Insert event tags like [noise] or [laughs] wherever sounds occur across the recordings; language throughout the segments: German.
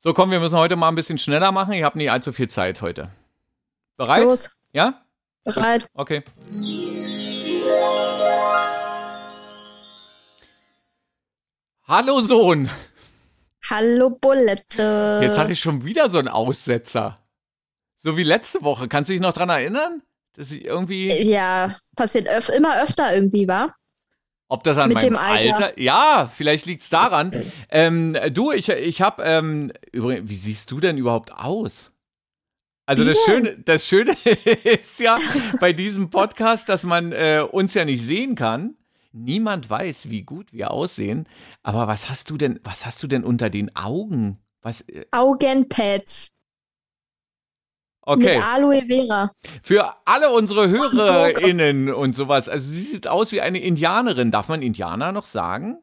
So, komm, wir müssen heute mal ein bisschen schneller machen. Ich habe nicht allzu viel Zeit heute. Bereit? Los, Ja? bereit. Okay. Hallo Sohn. Hallo Bulette. Jetzt hatte ich schon wieder so einen Aussetzer. So wie letzte Woche. Kannst du dich noch dran erinnern? Dass ich irgendwie, Ja, passiert öf immer öfter irgendwie, wa? Ob das an mit meinem dem Alter. Ja, vielleicht liegt's daran. ähm, du, ich, ich habe, ähm, übrigens, wie siehst du denn überhaupt aus? Also das Schöne, das Schöne [laughs] ist ja bei diesem Podcast, dass man äh, uns ja nicht sehen kann. Niemand weiß, wie gut wir aussehen. Aber was hast du denn, was hast du denn unter den Augen? Was? äh, Augenpads Okay. mit Aloe Vera. Für alle unsere HörerInnen und sowas. Also sie sieht aus wie eine Indianerin. Darf man Indianer noch sagen?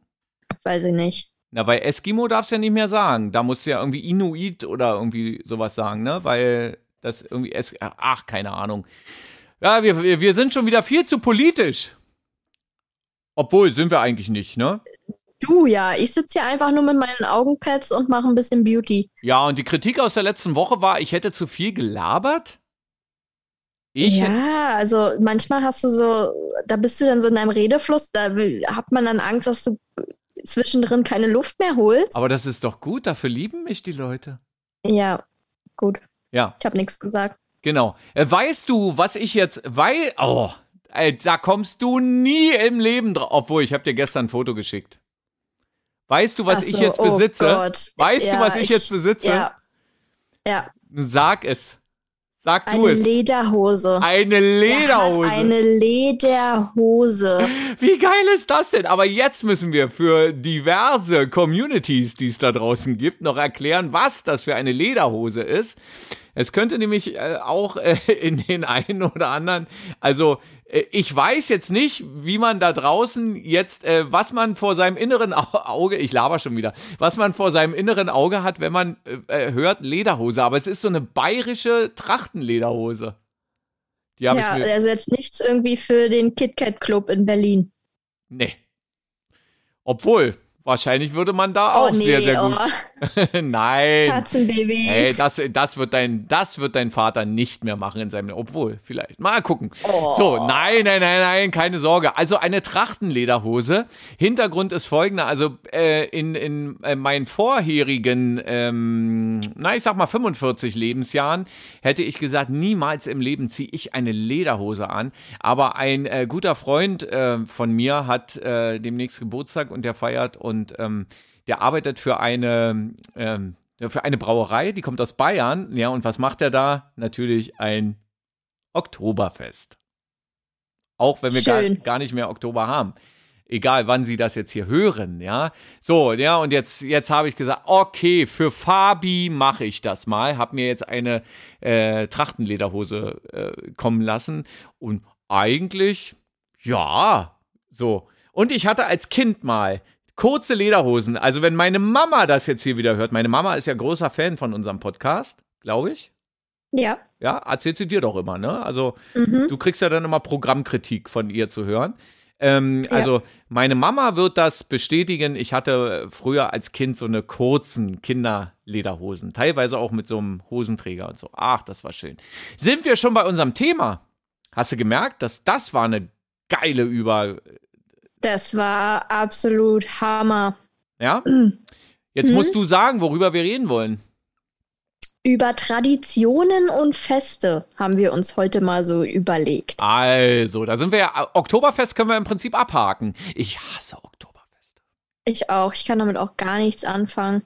Weiß ich nicht. Na, bei Eskimo darfst du ja nicht mehr sagen. Da musst du ja irgendwie Inuit oder irgendwie sowas sagen, ne? Weil das irgendwie es ach, keine Ahnung. Ja, wir, wir wir sind schon wieder viel zu politisch. Obwohl, sind wir eigentlich nicht, ne? Du ja, ich sitze hier einfach nur mit meinen Augenpads und mache ein bisschen Beauty. Ja, und die Kritik aus der letzten Woche war, ich hätte zu viel gelabert. Ich? Ja, also manchmal hast du so, da bist du dann so in deinem Redefluss, da hat man dann Angst, dass du zwischendrin keine Luft mehr holst. Aber das ist doch gut, dafür lieben mich die Leute. ja, gut. Ja. Ich habe nichts gesagt. Genau. Äh, Weißt du, was ich jetzt, weil, oh, da kommst du nie im Leben drauf. Obwohl, ich habe dir gestern ein Foto geschickt. Weißt du, was Ach ich so, jetzt oh besitze? Gott. Weißt du, Ja, was ich, ich- jetzt besitze? Ja. Ja, Sag es. Sag du eine es. Lederhose. Eine Er Lederhose. Eine Lederhose. Wie geil ist das denn? Aber jetzt müssen wir für diverse Communities, die es da draußen gibt, noch erklären, was das für eine Lederhose ist. Es könnte nämlich äh, auch äh, [laughs] in den einen oder anderen, also ich weiß jetzt nicht, wie man da draußen jetzt, äh, was man vor seinem inneren Au Auge, ich laber schon wieder, was man vor seinem inneren Auge hat, wenn man äh, äh, hört Lederhose. Aber es ist so eine bayerische Trachtenlederhose. Die habe Ja, ich mir. also jetzt nichts irgendwie für den KitKat Club in Berlin. Nee. Obwohl, wahrscheinlich würde man da Oh auch nee, sehr, sehr gut. oh, [laughs] Nein. Katzenbabys. Hey, das, das, wird dein, das wird dein Vater nicht mehr machen in seinem Obwohl, vielleicht. Mal gucken. Oh. So, nein, nein, nein, nein, keine Sorge. Also eine Trachtenlederhose. Hintergrund ist folgender. Also äh, in, in äh, meinen vorherigen, ähm, na, ich sag mal 45 Lebensjahren, hätte ich gesagt, niemals im Leben ziehe ich eine Lederhose an. Aber ein äh, guter Freund äh, von mir hat äh, demnächst Geburtstag und der feiert und ähm, der arbeitet für eine, ähm, für eine Brauerei, die kommt aus Bayern. Ja, und was macht er da? Natürlich ein Oktoberfest. Auch wenn wir gar, gar nicht mehr Oktober haben. Egal, wann Sie das jetzt hier hören, ja. So, ja, und jetzt, jetzt habe ich gesagt, okay, für Fabi mache ich das mal. Hab mir jetzt eine äh, Trachtenlederhose äh, kommen lassen. Und eigentlich, ja, so. Und ich hatte als Kind mal kurze Lederhosen. Also, wenn meine Mama das jetzt hier wieder hört, meine Mama ist ja großer Fan von unserem Podcast, glaube ich. ja. Ja, erzählt sie dir doch immer, ne? Also, Mhm. du kriegst ja dann immer Programmkritik von ihr zu hören. Ähm, Ja. Also, meine Mama wird das bestätigen. Ich hatte früher als Kind so eine kurzen Kinderlederhosen, teilweise auch mit so einem Hosenträger und so. Ach, das war schön. Sind wir schon bei unserem Thema? Hast du gemerkt, dass das war eine geile Über, Das war absolut Hammer. ja? [clears throat] Jetzt Mhm. musst du sagen, worüber wir reden wollen. Über Traditionen und Feste haben wir uns heute mal so überlegt. Also, da sind wir ja. Oktoberfest können wir im Prinzip abhaken. Ich hasse Oktoberfest. Ich auch. Ich kann damit auch gar nichts anfangen.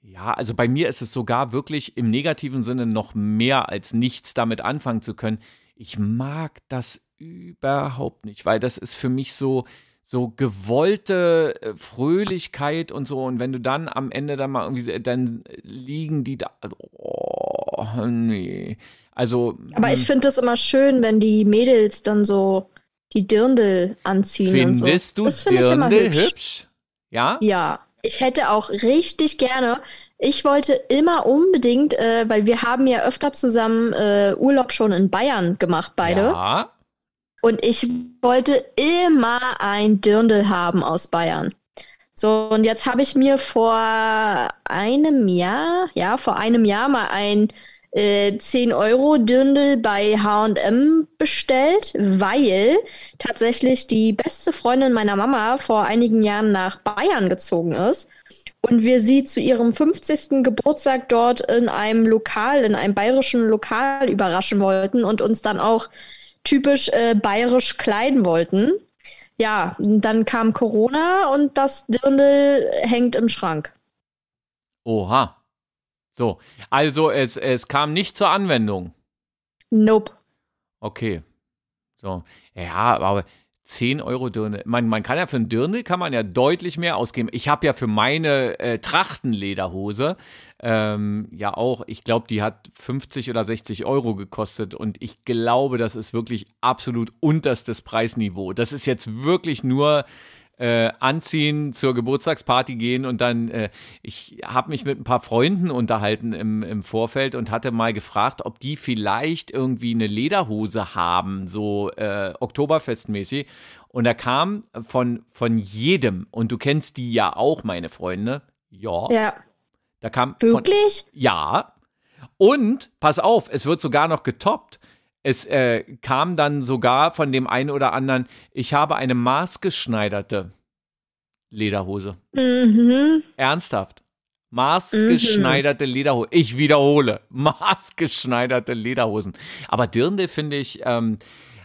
Ja, also bei mir ist es sogar wirklich im negativen Sinne noch mehr als nichts damit anfangen zu können. Ich mag das überhaupt nicht, weil das ist für mich so so gewollte äh, Fröhlichkeit und so und wenn du dann am Ende dann mal irgendwie so- dann liegen die da oh, nee. Also Aber ich finde es immer schön, wenn die Mädels dann so die Dirndl anziehen. und findest so. du das finde ich immer Dirndl hübsch. hübsch? Ja? Ja, ich hätte auch richtig gerne. Ich wollte immer unbedingt, äh, weil wir haben ja öfter zusammen äh, Urlaub schon in Bayern gemacht, beide. Ja. Und ich wollte immer ein Dirndl haben aus Bayern. So, und jetzt habe ich mir vor einem Jahr, ja, vor einem Jahr mal ein äh, 10-Euro-Dirndl bei HM bestellt, weil tatsächlich die beste Freundin meiner Mama vor einigen Jahren nach Bayern gezogen ist und wir sie zu ihrem 50. Geburtstag dort in einem Lokal, in einem bayerischen Lokal überraschen wollten und uns dann auch typisch äh, bayerisch kleiden wollten. Ja, dann kam Corona und das Dirndl hängt im Schrank. Oha. So, also es, es kam nicht zur Anwendung. Nope. Okay. So, ja, aber 10 Euro Dirndl. Man, man kann ja für ein Dirndl kann man ja deutlich mehr ausgeben. Ich habe ja für meine äh, Trachtenlederhose ähm, ja auch, ich glaube, die hat 50 oder 60 Euro gekostet und ich glaube, das ist wirklich absolut unterstes Preisniveau. Das ist jetzt wirklich nur äh, anziehen, zur Geburtstagsparty gehen und dann, äh, ich habe mich mit ein paar Freunden unterhalten im, im Vorfeld und hatte mal gefragt, ob die vielleicht irgendwie eine Lederhose haben, so äh, Oktoberfestmäßig. Und da kam von, von jedem, und du kennst die ja auch, meine Freunde, ja. Ja. Da kam Wirklich? Von, ja. Und, pass auf, es wird sogar noch getoppt. Es äh, kam dann sogar von dem einen oder anderen, ich habe eine maßgeschneiderte Lederhose. Mhm. Ernsthaft. Maßgeschneiderte mhm. Lederhose. Ich wiederhole, [laughs] maßgeschneiderte Lederhosen. Aber Dirndl finde ich, ähm,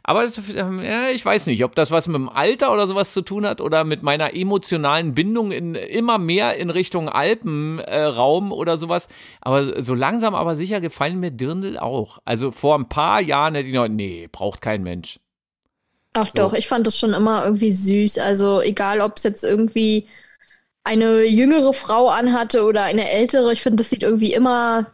aber ja, ich weiß nicht, ob das was mit dem Alter oder sowas zu tun hat oder mit meiner emotionalen Bindung in immer mehr in Richtung Alpenraum äh, oder sowas. Aber so langsam aber sicher gefallen mir Dirndl auch. Also vor ein paar Jahren hätte ich noch, nee, braucht kein Mensch. Ach so. doch, ich fand das schon immer irgendwie süß. Also egal, ob es jetzt irgendwie eine jüngere Frau anhatte oder eine ältere, ich finde, das sieht irgendwie immer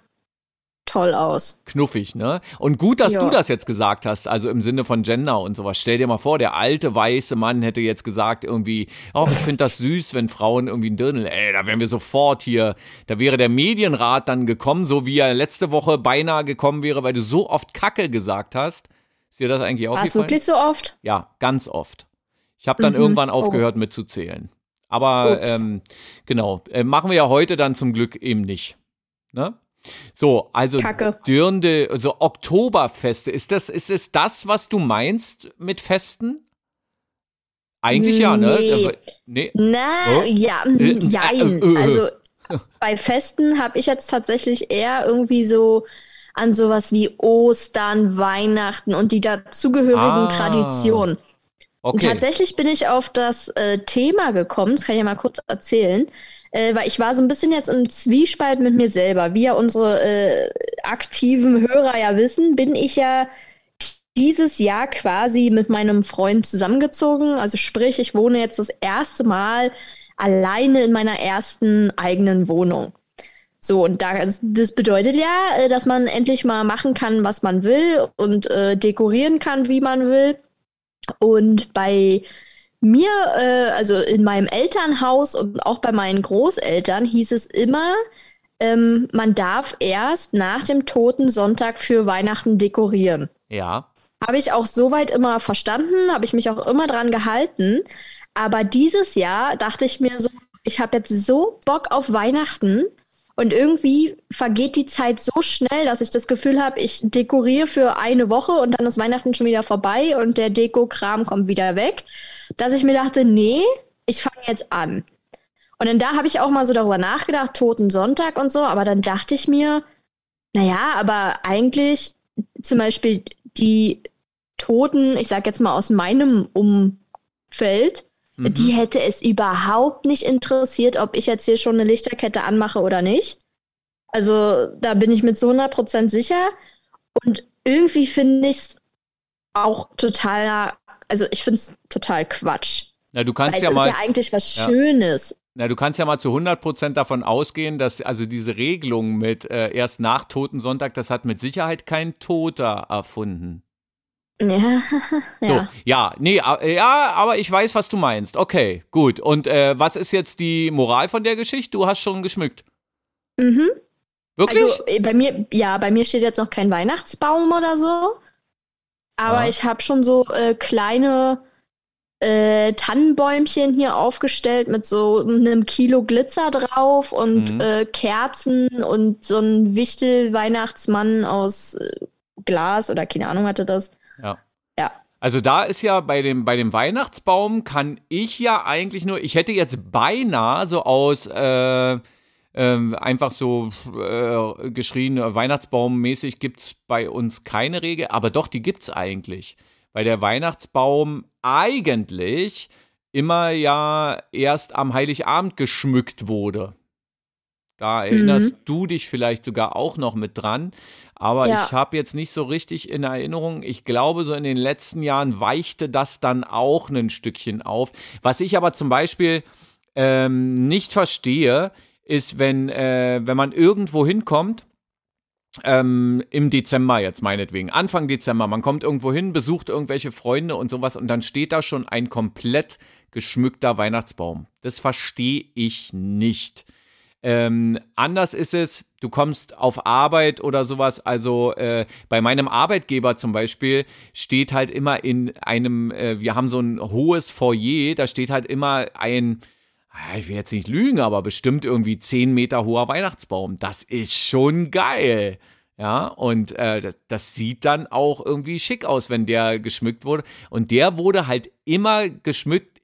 toll aus. Knuffig, ne? Und gut, dass ja. du das jetzt gesagt hast, also im Sinne von Gender und sowas. Stell dir mal vor, der alte weiße Mann hätte jetzt gesagt irgendwie, oh, ich finde das süß, wenn Frauen irgendwie ein Dirndl, ey, da wären wir sofort hier, da wäre der Medienrat dann gekommen, so wie er letzte Woche beinahe gekommen wäre, weil du so oft Kacke gesagt hast. Ist dir das eigentlich aufgefallen? War es wirklich so oft? Ja, ganz oft. Ich habe dann mhm. irgendwann aufgehört oh. mitzuzählen. Aber ähm, genau, äh, machen wir ja heute dann zum Glück eben nicht. Ne? So, also Kacke. Dürnde, also Oktoberfeste, ist das, ist es das, was du meinst mit Festen? Eigentlich nee. ja, ne? Nee. Na, oh? ja, äh, jein. Äh, äh, also [laughs] bei Festen habe ich jetzt tatsächlich eher irgendwie so an sowas wie Ostern, Weihnachten und die dazugehörigen ah. Traditionen. Okay. Und tatsächlich bin ich auf das äh, Thema gekommen, das kann ich ja mal kurz erzählen äh, weil ich war so ein bisschen jetzt im Zwiespalt mit mir selber. Wie ja unsere äh, aktiven Hörer ja wissen, bin ich ja dieses Jahr quasi mit meinem Freund zusammengezogen. Also sprich, ich wohne jetzt das erste Mal alleine in meiner ersten eigenen Wohnung. So, und da, das bedeutet ja, äh, dass man endlich mal machen kann, was man will und äh, dekorieren kann, wie man will. Und bei mir, äh, also in meinem Elternhaus und auch bei meinen Großeltern hieß es immer, ähm, man darf erst nach dem Toten Sonntag für Weihnachten dekorieren. Ja. Habe ich auch soweit immer verstanden, habe ich mich auch immer dran gehalten. Aber dieses Jahr dachte ich mir so, ich habe jetzt so Bock auf Weihnachten und irgendwie vergeht die Zeit so schnell, dass ich das Gefühl habe, ich dekoriere für eine Woche und dann ist Weihnachten schon wieder vorbei und der Deko-Kram kommt wieder weg dass ich mir dachte, nee, ich fange jetzt an. Und dann da habe ich auch mal so darüber nachgedacht, Toten Sonntag und so, aber dann dachte ich mir, naja, aber eigentlich zum Beispiel die Toten, ich sag jetzt mal aus meinem Umfeld, mhm. die hätte es überhaupt nicht interessiert, ob ich jetzt hier schon eine Lichterkette anmache oder nicht. Also da bin ich mit so 100% sicher. Und irgendwie finde ich es auch totaler also ich finde es total Quatsch. Na, du kannst Weil ja es mal. ist ja eigentlich was ja. Schönes. Na, du kannst ja mal zu 100% davon ausgehen, dass also diese Regelung mit äh, erst nach Totensonntag, das hat mit Sicherheit kein Toter erfunden. Ja, [laughs] so, ja. ja, nee, ja, aber ich weiß, was du meinst. Okay, gut. Und äh, was ist jetzt die Moral von der Geschichte? Du hast schon geschmückt. Mhm. Wirklich? Also äh, bei mir, ja, bei mir steht jetzt noch kein Weihnachtsbaum oder so. Aber ja. ich habe schon so äh, kleine äh, Tannenbäumchen hier aufgestellt mit so einem Kilo Glitzer drauf und mhm. äh, Kerzen und so ein Wichtel-Weihnachtsmann aus äh, Glas oder keine Ahnung hatte das. Ja. Ja. Also da ist ja bei dem, bei dem Weihnachtsbaum kann ich ja eigentlich nur, ich hätte jetzt beinahe so aus äh, äh, einfach so äh, geschrien, Weihnachtsbaummäßig gibt es bei uns keine Regel, aber doch, die gibt es eigentlich. Weil der Weihnachtsbaum eigentlich immer ja erst am Heiligabend geschmückt wurde. Da erinnerst mhm. du dich vielleicht sogar auch noch mit dran. Aber ja. ich habe jetzt nicht so richtig in Erinnerung. Ich glaube, so in den letzten Jahren weichte das dann auch ein Stückchen auf. Was ich aber zum Beispiel ähm, nicht verstehe, ist, wenn, äh, wenn man irgendwo hinkommt, ähm, im Dezember jetzt meinetwegen, Anfang Dezember, man kommt irgendwo hin, besucht irgendwelche Freunde und sowas und dann steht da schon ein komplett geschmückter Weihnachtsbaum. Das verstehe ich nicht. Ähm, anders ist es, du kommst auf Arbeit oder sowas. Also äh, bei meinem Arbeitgeber zum Beispiel steht halt immer in einem, äh, wir haben so ein hohes Foyer, da steht halt immer ein, ich will jetzt nicht lügen, aber bestimmt irgendwie 10 Meter hoher Weihnachtsbaum. Das ist schon geil. Ja, und äh, das sieht dann auch irgendwie schick aus, wenn der geschmückt wurde. Und der wurde halt immer geschmückt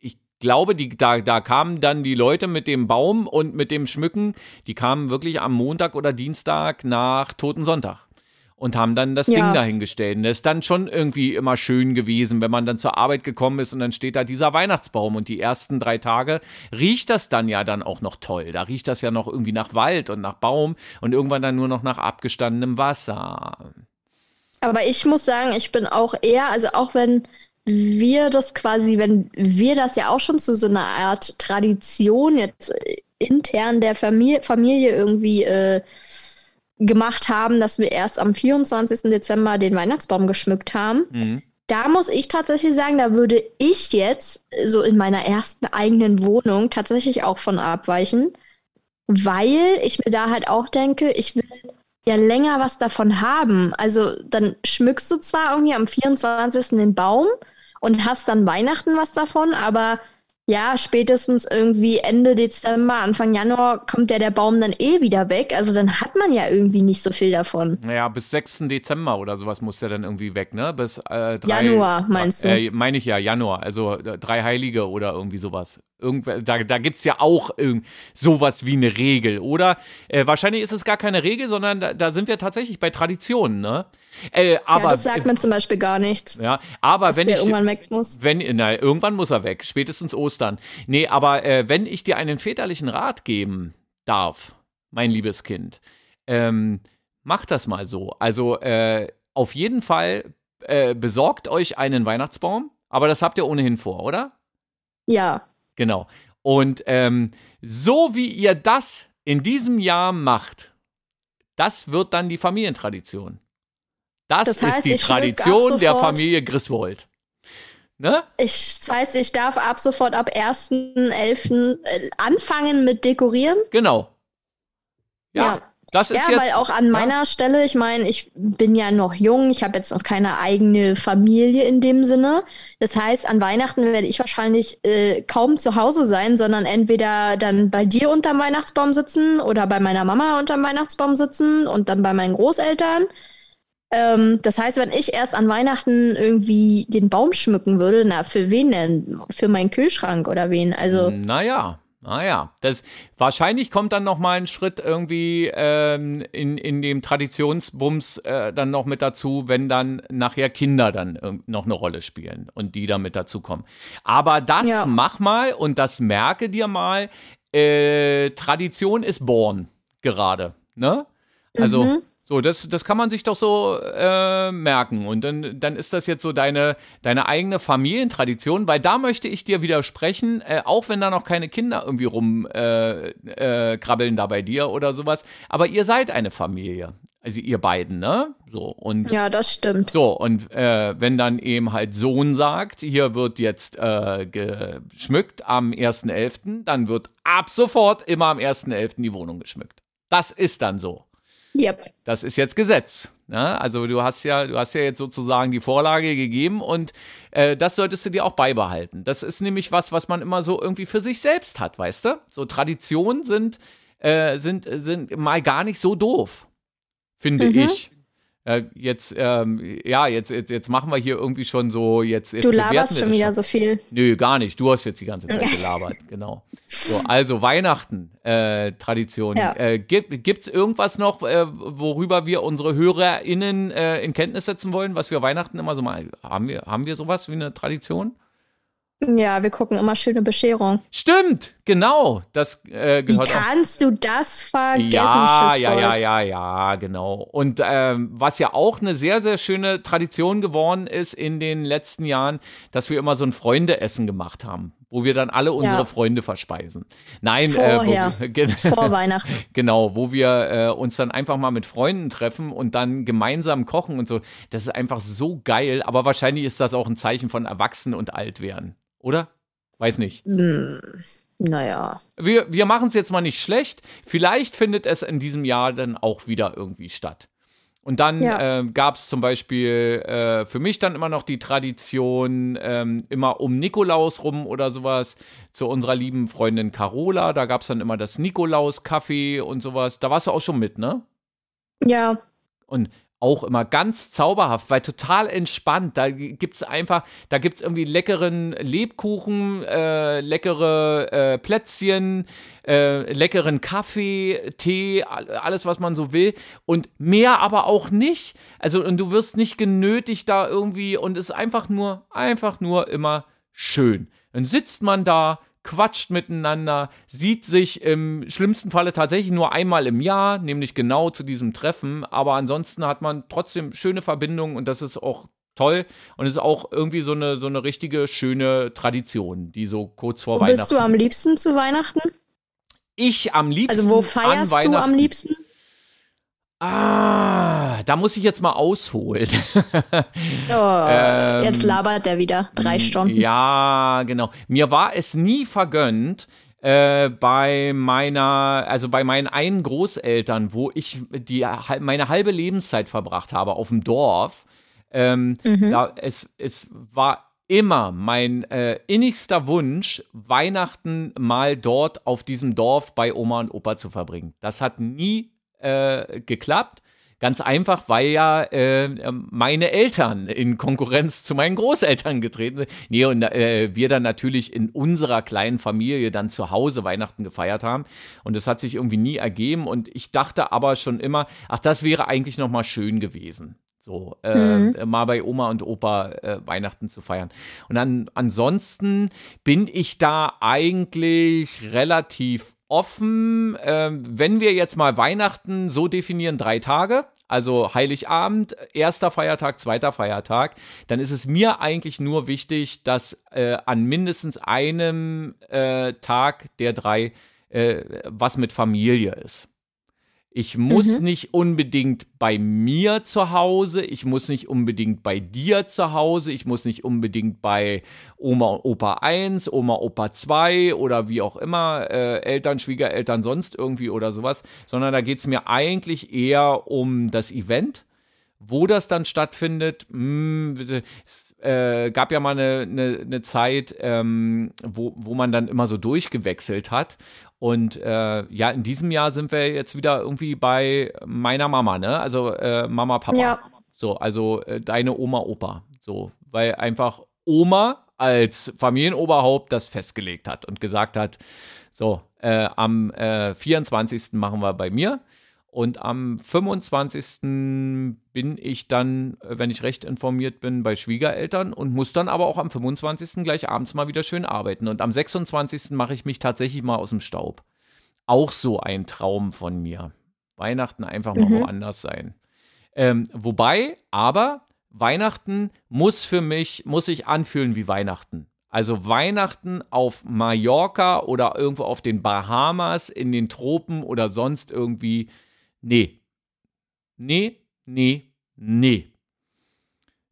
glaube, die, da, da kamen dann die Leute mit dem Baum und mit dem Schmücken, die kamen wirklich am Montag oder Dienstag nach Toten Sonntag und haben dann das ja. Ding dahingestellt. Und das ist dann schon irgendwie immer schön gewesen, wenn man dann zur Arbeit gekommen ist und dann steht da dieser Weihnachtsbaum und die ersten drei Tage riecht das dann ja dann auch noch toll. Da riecht das ja noch irgendwie nach Wald und nach Baum und irgendwann dann nur noch nach abgestandenem Wasser. Aber ich muss sagen, ich bin auch eher, also auch wenn wir das quasi, wenn wir das ja auch schon zu so einer Art Tradition jetzt intern der Familie, Familie irgendwie äh, gemacht haben, dass wir erst am 24. Dezember den Weihnachtsbaum geschmückt haben. Mhm. Da muss ich tatsächlich sagen, da würde ich jetzt so in meiner ersten eigenen Wohnung tatsächlich auch von abweichen, weil ich mir da halt auch denke, ich will ja länger was davon haben. Also dann schmückst du zwar irgendwie am 24. den Baum, und hast dann Weihnachten was davon, aber ja, spätestens irgendwie Ende Dezember, Anfang Januar kommt ja der Baum dann eh wieder weg. Also dann hat man ja irgendwie nicht so viel davon. Naja, bis 6. Dezember oder sowas muss der dann irgendwie weg, ne? Bis äh, drei, Januar, meinst du? Äh, meine ich ja, Januar. Also äh, drei Heilige oder irgendwie sowas. Irgendw da da gibt es ja auch sowas wie eine Regel, oder? Äh, wahrscheinlich ist es gar keine Regel, sondern da, da sind wir tatsächlich bei Traditionen, ne? Äh, aber, ja, das sagt man zum Beispiel gar nichts. Ja, aber wenn der ich. irgendwann weg muss. Wenn, na, irgendwann muss er weg, spätestens Ostern. Nee, aber äh, wenn ich dir einen väterlichen Rat geben darf, mein liebes Kind, ähm, mach das mal so. Also äh, auf jeden Fall äh, besorgt euch einen Weihnachtsbaum, aber das habt ihr ohnehin vor, oder? Ja. Genau. Und ähm, so wie ihr das in diesem Jahr macht, das wird dann die Familientradition. Das, das heißt, ist die Tradition der Familie Griswold. Ne? Ich, das heißt, ich darf ab sofort ab 1.11. Äh, anfangen mit Dekorieren? Genau. Ja. ja. Das ist ja, jetzt, weil auch an meiner ja. Stelle, ich meine, ich bin ja noch jung, ich habe jetzt noch keine eigene Familie in dem Sinne. Das heißt, an Weihnachten werde ich wahrscheinlich äh, kaum zu Hause sein, sondern entweder dann bei dir unterm Weihnachtsbaum sitzen oder bei meiner Mama unterm Weihnachtsbaum sitzen und dann bei meinen Großeltern. Ähm, das heißt, wenn ich erst an Weihnachten irgendwie den Baum schmücken würde, na, für wen denn? Für meinen Kühlschrank oder wen? Also. Naja. Naja, das wahrscheinlich kommt dann noch mal ein Schritt irgendwie ähm, in, in dem Traditionsbums äh, dann noch mit dazu, wenn dann nachher Kinder dann noch eine Rolle spielen und die dann mit dazu kommen. Aber das ja. mach mal und das merke dir mal, äh, Tradition ist born gerade, ne? Also mhm. So, das, das kann man sich doch so äh, merken. Und dann, dann ist das jetzt so deine, deine eigene Familientradition, weil da möchte ich dir widersprechen, äh, auch wenn da noch keine Kinder irgendwie rumkrabbeln äh, äh, da bei dir oder sowas. Aber ihr seid eine Familie. Also ihr beiden, ne? So, und ja, das stimmt. So, und äh, wenn dann eben halt Sohn sagt, hier wird jetzt äh, geschmückt am 1.11., dann wird ab sofort immer am 1.11. die Wohnung geschmückt. Das ist dann so. Yep. Das ist jetzt Gesetz. Ne? Also du hast ja, du hast ja jetzt sozusagen die Vorlage gegeben und äh, das solltest du dir auch beibehalten. Das ist nämlich was, was man immer so irgendwie für sich selbst hat, weißt du? So Traditionen sind, äh, sind, sind mal gar nicht so doof, finde mhm. ich. Äh, jetzt, ähm, ja, jetzt, jetzt, jetzt machen wir hier irgendwie schon so, jetzt, jetzt Du laberst schon wieder schon. so viel. Nö, gar nicht. Du hast jetzt die ganze Zeit gelabert, [laughs] genau. So, also Weihnachten, äh, Tradition. Ja. Äh, gibt es irgendwas noch, äh, worüber wir unsere HörerInnen äh, in Kenntnis setzen wollen, was wir Weihnachten immer so mal, haben wir, haben wir sowas wie eine Tradition? Ja, wir gucken immer schöne Bescherung. Stimmt, genau. Das äh, gehört Wie kannst auch. du das vergessen? Ja, ja, ja, ja, ja, genau. Und ähm, was ja auch eine sehr, sehr schöne Tradition geworden ist in den letzten Jahren, dass wir immer so ein Freundeessen gemacht haben, wo wir dann alle unsere ja. Freunde verspeisen. Nein, Vorher. Äh, wo, [laughs] vor Weihnachten. [laughs] Genau, wo wir äh, uns dann einfach mal mit Freunden treffen und dann gemeinsam kochen und so. Das ist einfach so geil. Aber wahrscheinlich ist das auch ein Zeichen von Erwachsen und Altwerden. Oder? Weiß nicht. Hm, naja. Wir, wir machen es jetzt mal nicht schlecht. Vielleicht findet es in diesem Jahr dann auch wieder irgendwie statt. Und dann ja. äh, gab es zum Beispiel äh, für mich dann immer noch die Tradition, ähm, immer um Nikolaus rum oder sowas, zu unserer lieben Freundin Carola. Da gab es dann immer das Nikolaus-Kaffee und sowas. Da warst du auch schon mit, ne? Ja. Und auch immer ganz zauberhaft, weil total entspannt. Da gibt es einfach, da gibt es irgendwie leckeren Lebkuchen, äh, leckere äh, Plätzchen, äh, leckeren Kaffee, Tee, alles, was man so will. Und mehr aber auch nicht. Also, und du wirst nicht genötigt da irgendwie und es ist einfach nur, einfach nur immer schön. Dann sitzt man da, quatscht miteinander, sieht sich im schlimmsten Falle tatsächlich nur einmal im Jahr, nämlich genau zu diesem Treffen. Aber ansonsten hat man trotzdem schöne Verbindungen und das ist auch toll und ist auch irgendwie so eine, so eine richtige schöne Tradition, die so kurz vor wo Weihnachten. Bist du am liebsten zu Weihnachten? Ich am liebsten. Also wo feierst du am liebsten? Ah, da muss ich jetzt mal ausholen. [laughs] oh, ähm, jetzt labert der wieder drei Stunden. Ja, genau. Mir war es nie vergönnt, äh, bei meiner, also bei meinen einen Großeltern, wo ich die, meine halbe Lebenszeit verbracht habe auf dem Dorf. Ähm, mhm. da, es, es war immer mein äh, innigster Wunsch, Weihnachten mal dort auf diesem Dorf bei Oma und Opa zu verbringen. Das hat nie äh, geklappt. Ganz einfach, weil ja äh, meine Eltern in Konkurrenz zu meinen Großeltern getreten sind. Nee, und äh, wir dann natürlich in unserer kleinen Familie dann zu Hause Weihnachten gefeiert haben. Und das hat sich irgendwie nie ergeben. Und ich dachte aber schon immer, ach, das wäre eigentlich noch mal schön gewesen. So, äh, mhm. mal bei Oma und Opa äh, Weihnachten zu feiern. Und dann ansonsten bin ich da eigentlich relativ offen, äh, wenn wir jetzt mal Weihnachten so definieren, drei Tage, also Heiligabend, erster Feiertag, zweiter Feiertag, dann ist es mir eigentlich nur wichtig, dass äh, an mindestens einem äh, Tag der drei äh, was mit Familie ist. Ich muss mhm. nicht unbedingt bei mir zu Hause, ich muss nicht unbedingt bei dir zu Hause, ich muss nicht unbedingt bei Oma und Opa 1, Oma, Opa 2 oder wie auch immer, äh, Eltern, Schwiegereltern, sonst irgendwie oder sowas, sondern da geht es mir eigentlich eher um das Event. Wo das dann stattfindet, mh, hm, es äh, gab ja mal eine, eine, eine Zeit, ähm, wo, wo man dann immer so durchgewechselt hat. Und äh, ja, in diesem Jahr sind wir jetzt wieder irgendwie bei meiner Mama, ne? Also äh, Mama, Papa. Ja. So, also äh, deine Oma, Opa. So, weil einfach Oma als Familienoberhaupt das festgelegt hat und gesagt hat, so, äh, am 24. Äh, machen wir bei mir. Und am 25. bin ich dann, wenn ich recht informiert bin, bei Schwiegereltern und muss dann aber auch am 25. gleich abends mal wieder schön arbeiten. Und am 26. mache ich mich tatsächlich mal aus dem Staub. Auch so ein Traum von mir. Weihnachten einfach mal mhm. woanders sein. Ähm, wobei, aber Weihnachten muss für mich, muss sich anfühlen wie Weihnachten. Also Weihnachten auf Mallorca oder irgendwo auf den Bahamas, in den Tropen oder sonst irgendwie nee. Nee, nee, nee.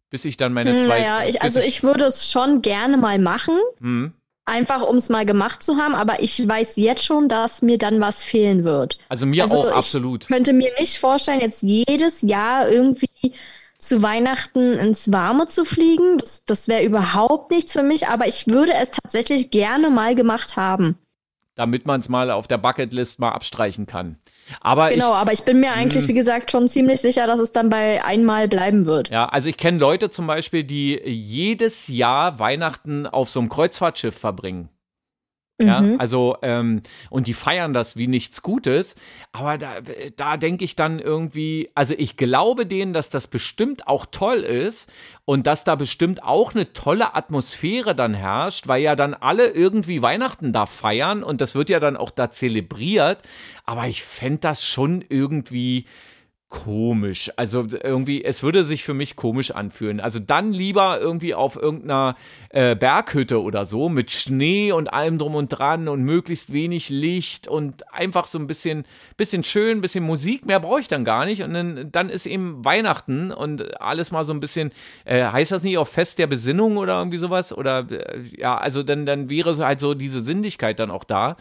Bis ich dann meine zwei. Naja, ich, also ich würde es schon gerne mal machen. Hm. einfach um es mal gemacht zu haben, aber ich weiß jetzt schon, dass mir dann was fehlen wird. Also mir also auch absolut. Ich könnte mir nicht vorstellen, jetzt jedes Jahr irgendwie zu Weihnachten ins Warme zu fliegen. Das, das wäre überhaupt nichts für mich, aber ich würde es tatsächlich gerne mal gemacht haben. Damit man es mal auf der Bucketlist mal abstreichen kann. Aber genau, ich, aber ich bin mir eigentlich, hm. wie gesagt, schon ziemlich sicher, dass es dann bei einmal bleiben wird. Ja, also ich kenne Leute zum Beispiel, die jedes Jahr Weihnachten auf so einem Kreuzfahrtschiff verbringen. Ja, mhm. also, ähm, und die feiern das wie nichts Gutes. Aber da, da denke ich dann irgendwie, also ich glaube denen, dass das bestimmt auch toll ist und dass da bestimmt auch eine tolle Atmosphäre dann herrscht, weil ja dann alle irgendwie Weihnachten da feiern und das wird ja dann auch da zelebriert. Aber ich fände das schon irgendwie komisch. Also irgendwie, es würde sich für mich komisch anfühlen. Also dann lieber irgendwie auf irgendeiner äh, Berghütte oder so mit Schnee und allem drum und dran und möglichst wenig Licht und einfach so ein bisschen, bisschen schön, bisschen Musik. Mehr brauche ich dann gar nicht. Und dann, dann ist eben Weihnachten und alles mal so ein bisschen, äh, heißt das nicht auch Fest der Besinnung oder irgendwie sowas? Oder äh, ja, also dann, dann wäre halt so diese Sinnlichkeit dann auch da.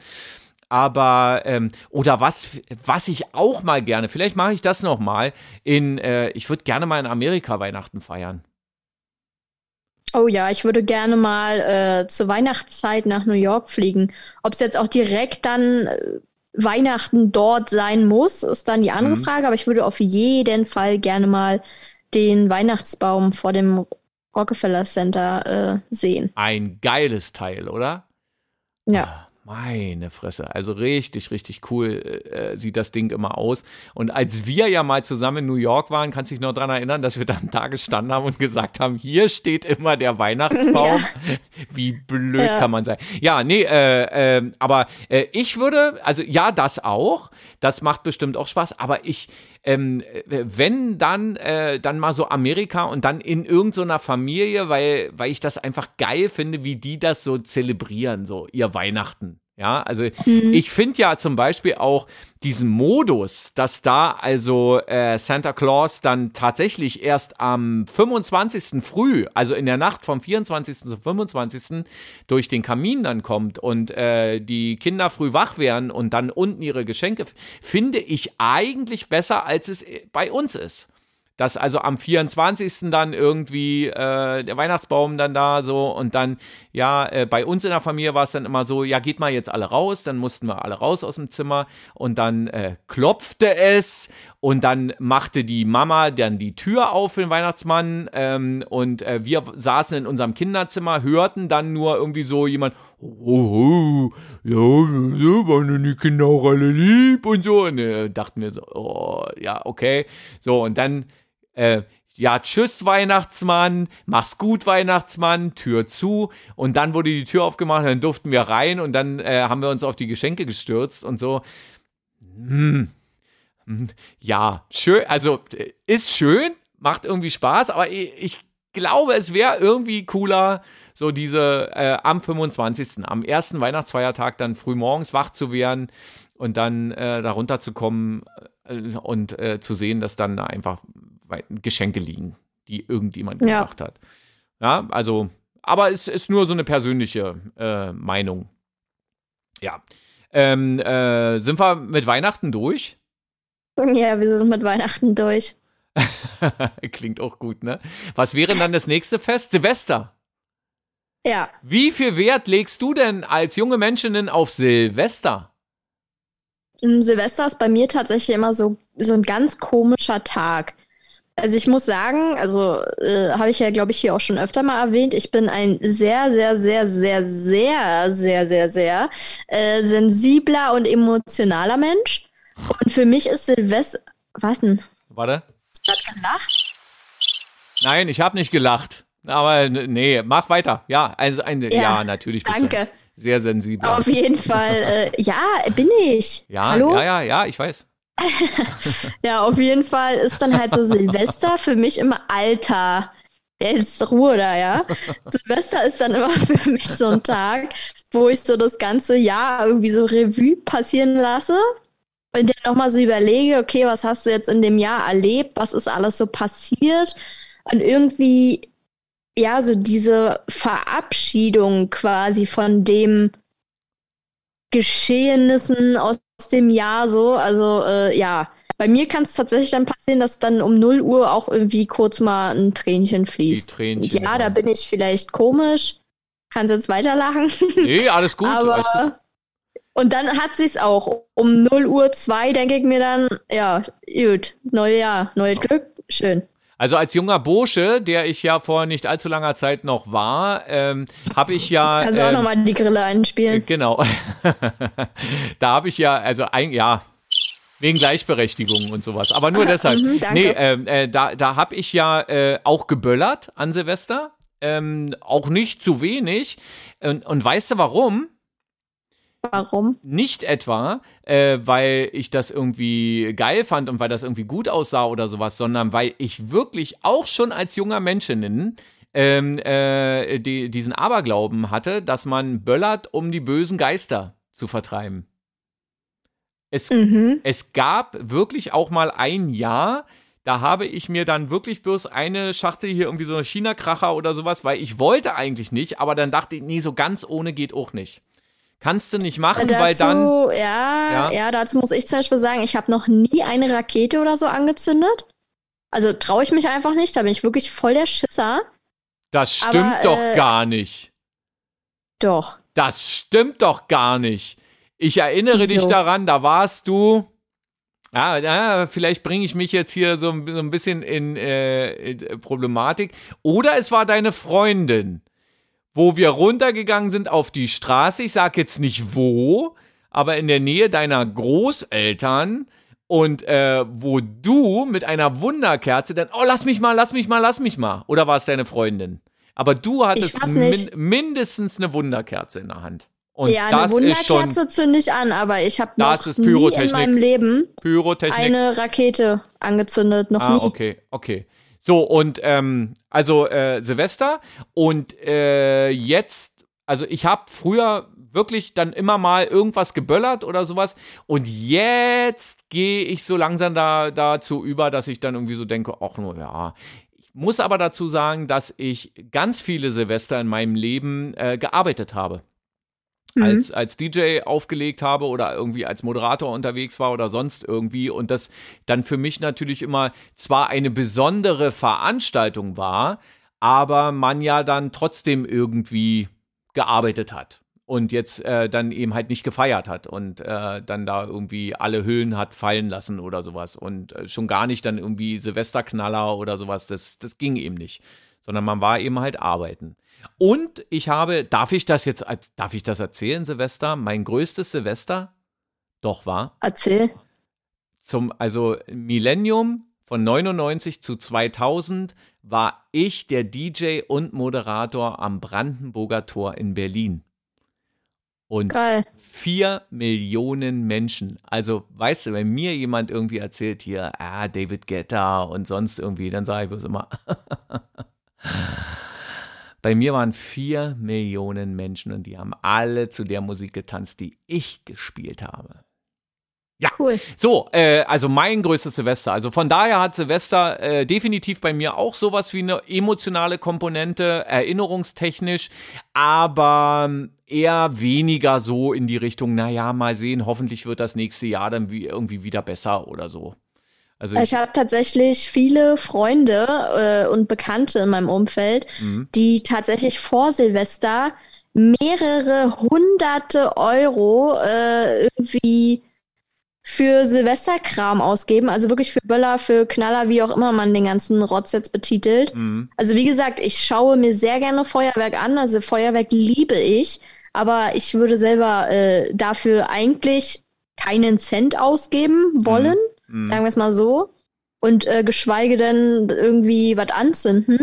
Aber ähm, oder was, was ich auch mal gerne, vielleicht mache ich das noch mal. In, äh, ich würde gerne mal in Amerika Weihnachten feiern. Oh ja, ich würde gerne mal äh, zur Weihnachtszeit nach New York fliegen. Ob es jetzt auch direkt dann äh, Weihnachten dort sein muss, ist dann die andere mhm. Frage. Aber ich würde auf jeden Fall gerne mal den Weihnachtsbaum vor dem Rockefeller Center äh, sehen. Ein geiles Teil, oder? Ja. Meine Fresse, also richtig, richtig cool äh, sieht das Ding immer aus. Und als wir ja mal zusammen in New York waren, kannst du dich noch daran erinnern, dass wir dann da gestanden haben und gesagt haben, hier steht immer der Weihnachtsbaum. [laughs] Ja. [laughs] Wie blöd ja. kann man sein. Ja, nee, äh, äh, aber äh, ich würde, also ja, das auch. Das macht bestimmt auch Spaß, aber ich, ähm, wenn dann, äh, dann mal so Amerika und dann in irgendeiner so Familie, weil, weil ich das einfach geil finde, wie die das so zelebrieren, so ihr Weihnachten. Ja, also mhm. ich finde ja zum Beispiel auch diesen Modus, dass da also äh, Santa Claus dann tatsächlich erst am 25. früh, also in der Nacht vom 24. zum 25. durch den Kamin dann kommt und äh, die Kinder früh wach werden und dann unten ihre Geschenke, finde ich eigentlich besser, als es bei uns ist dass also am 24. dann irgendwie äh, der Weihnachtsbaum dann da so und dann, ja, äh, bei uns in der Familie war es dann immer so, ja, geht mal jetzt alle raus, dann mussten wir alle raus aus dem Zimmer und dann äh, klopfte es und dann machte die Mama dann die Tür auf für den Weihnachtsmann ähm, und äh, wir saßen in unserem Kinderzimmer, hörten dann nur irgendwie so jemand, oh, oh, ja, waren die Kinder auch alle lieb und so und äh, dachten wir so, oh, ja, okay, so und dann äh, ja, tschüss Weihnachtsmann, mach's gut Weihnachtsmann, Tür zu. Und dann wurde die Tür aufgemacht, dann durften wir rein und dann äh, haben wir uns auf die Geschenke gestürzt und so. Hm. hm. Ja, schön, also äh, ist schön, macht irgendwie Spaß, aber ich, ich glaube, es wäre irgendwie cooler, so diese äh, am 25., am ersten Weihnachtsfeiertag dann früh morgens wach zu werden und dann äh, darunter zu kommen äh, und äh, zu sehen, dass dann einfach Geschenke liegen, die irgendjemand ja. gemacht hat. Ja, also, aber es ist nur so eine persönliche äh, Meinung. Ja. Ähm, äh, sind wir mit Weihnachten durch? Ja, wir sind mit Weihnachten durch. [laughs] Klingt auch gut, ne? Was wäre dann das nächste Fest? Silvester. Ja. Wie viel Wert legst du denn als junge Menschin auf Silvester? Silvester ist bei mir tatsächlich immer so, so ein ganz komischer Tag. Also ich muss sagen, also äh, habe ich ja, glaube ich, hier auch schon öfter mal erwähnt, ich bin ein sehr, sehr, sehr, sehr, sehr, sehr, sehr, sehr äh, sensibler und emotionaler Mensch. Und für mich ist Silvester. Was denn? Warte. Hast du gelacht? Nein, ich habe nicht gelacht. Aber nee, mach weiter. Ja, also ein, ja, ja natürlich. Danke. sehr sensibel. Auf jeden Fall. Äh, ja, bin ich. Ja, Hallo? ja, ja, ja, ich weiß. [laughs] ja, auf jeden Fall ist dann halt so Silvester für mich immer Alter. Jetzt Ruhe da, ja. Silvester ist dann immer [laughs] für mich so ein Tag, wo ich so das ganze Jahr irgendwie so Revue passieren lasse und dann nochmal so überlege, okay, was hast du jetzt in dem Jahr erlebt? Was ist alles so passiert? Und irgendwie ja, so diese Verabschiedung quasi von dem Geschehnissen aus dem Jahr so. Also äh, ja, bei mir kann es tatsächlich dann passieren, dass dann um 0 Uhr auch irgendwie kurz mal ein Tränchen fließt. Die Tränchen, ja, da bin ich vielleicht komisch. Kannst jetzt weiterlachen. [laughs] Nee, alles gut. Aber alles gut. Und dann hat sie es auch. Um 0 Uhr 2 denke ich mir dann, ja, gut, neues Jahr, neues Glück, schön. Also als junger Bursche, der ich ja vor nicht allzu langer Zeit noch war, ähm, habe ich ja. [laughs] Kannst du ähm, auch nochmal die Grille einspielen. Äh, genau. [laughs] da habe ich ja, also ein, ja, wegen Gleichberechtigung und sowas. Aber nur deshalb. Mhm, nee, äh, äh, da, da habe ich ja äh, auch geböllert an Silvester. Ähm, auch nicht zu wenig. Und, und weißt du warum? Warum? Nicht etwa, äh, weil ich das irgendwie geil fand und weil das irgendwie gut aussah oder sowas, sondern weil ich wirklich auch schon als junger Menschenin ähm, äh, die, diesen Aberglauben hatte, dass man böllert, um die bösen Geister zu vertreiben. Es, mhm. es gab wirklich auch mal ein Jahr, da habe ich mir dann wirklich bloß eine Schachtel hier irgendwie so China-Kracher oder sowas, weil ich wollte eigentlich nicht, aber dann dachte ich, nee, so ganz ohne geht auch nicht. Kannst du nicht machen, dazu, weil dann. Ja, ja, ja, dazu muss ich zum Beispiel sagen, ich habe noch nie eine Rakete oder so angezündet. Also traue ich mich einfach nicht, da bin ich wirklich voll der Schisser. Das stimmt Aber, doch äh, gar nicht. Doch. Das stimmt doch gar nicht. Ich erinnere Wieso? dich daran, da warst du. Ja, ja vielleicht bringe ich mich jetzt hier so, so ein bisschen in, äh, in Problematik. Oder es war deine Freundin wo wir runtergegangen sind auf die Straße. Ich sag jetzt nicht wo, aber in der Nähe deiner Großeltern und äh, wo du mit einer Wunderkerze dann, oh, lass mich mal, lass mich mal, lass mich mal. Oder war es deine Freundin? Aber du hattest min mindestens eine Wunderkerze in der Hand. Und ja, eine Wunderkerze zünde ich an, aber ich habe noch nie in meinem Leben eine Rakete angezündet, noch ah, nie. Okay, okay. So, und ähm, also äh, Silvester und äh, jetzt, also ich habe früher wirklich dann immer mal irgendwas geböllert oder sowas. Und jetzt gehe ich so langsam da, dazu über, dass ich dann irgendwie so denke, ach nur, ja. Ich muss aber dazu sagen, dass ich ganz viele Silvester in meinem Leben äh, gearbeitet habe mhm. als, als DJ aufgelegt habe oder irgendwie als Moderator unterwegs war oder sonst irgendwie und das dann für mich natürlich immer zwar eine besondere Veranstaltung war, aber man ja dann trotzdem irgendwie gearbeitet hat und jetzt äh, dann eben halt nicht gefeiert hat und äh, dann da irgendwie alle Hüllen hat fallen lassen oder sowas und äh, schon gar nicht dann irgendwie Silvesterknaller oder sowas, das, das ging eben nicht, sondern man war eben halt arbeiten. Und ich habe, darf ich das jetzt, darf ich das erzählen, Silvester? Mein größtes Silvester doch war. Erzähl. Zum, also Millennium von 99 zu 2000 war ich der DJ und Moderator am Brandenburger Tor in Berlin. Und Geil. vier Millionen Menschen. Also, weißt du, wenn mir jemand irgendwie erzählt hier, ah, David Guetta und sonst irgendwie, dann sage ich bloß immer, [laughs] Bei mir waren vier Millionen Menschen und die haben alle zu der Musik getanzt, die ich gespielt habe. Ja, cool. So, äh, also mein größtes Silvester. Also von daher hat Silvester äh, definitiv bei mir auch sowas wie eine emotionale Komponente, erinnerungstechnisch, aber eher weniger so in die Richtung, naja, mal sehen, hoffentlich wird das nächste Jahr dann wie, irgendwie wieder besser oder so. Also ich, ich habe tatsächlich viele Freunde äh, und Bekannte in meinem Umfeld, mhm. die tatsächlich vor Silvester mehrere hunderte Euro äh, irgendwie für Silvesterkram ausgeben, also wirklich für Böller, für Knaller, wie auch immer man den ganzen Rotz jetzt betitelt. Mhm. Also wie gesagt, ich schaue mir sehr gerne Feuerwerk an, also Feuerwerk liebe ich, aber ich würde selber äh, dafür eigentlich keinen Cent ausgeben wollen. Mhm mhm. sagen wir es mal so, und äh, geschweige denn irgendwie was anzünden.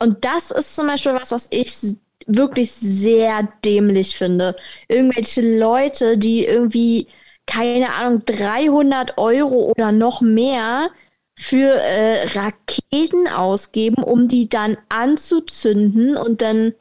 Und das ist zum Beispiel was, was ich wirklich sehr dämlich finde. Irgendwelche Leute, die irgendwie, keine Ahnung, 300 Euro oder noch mehr für äh, Raketen ausgeben, um die dann anzuzünden und dann,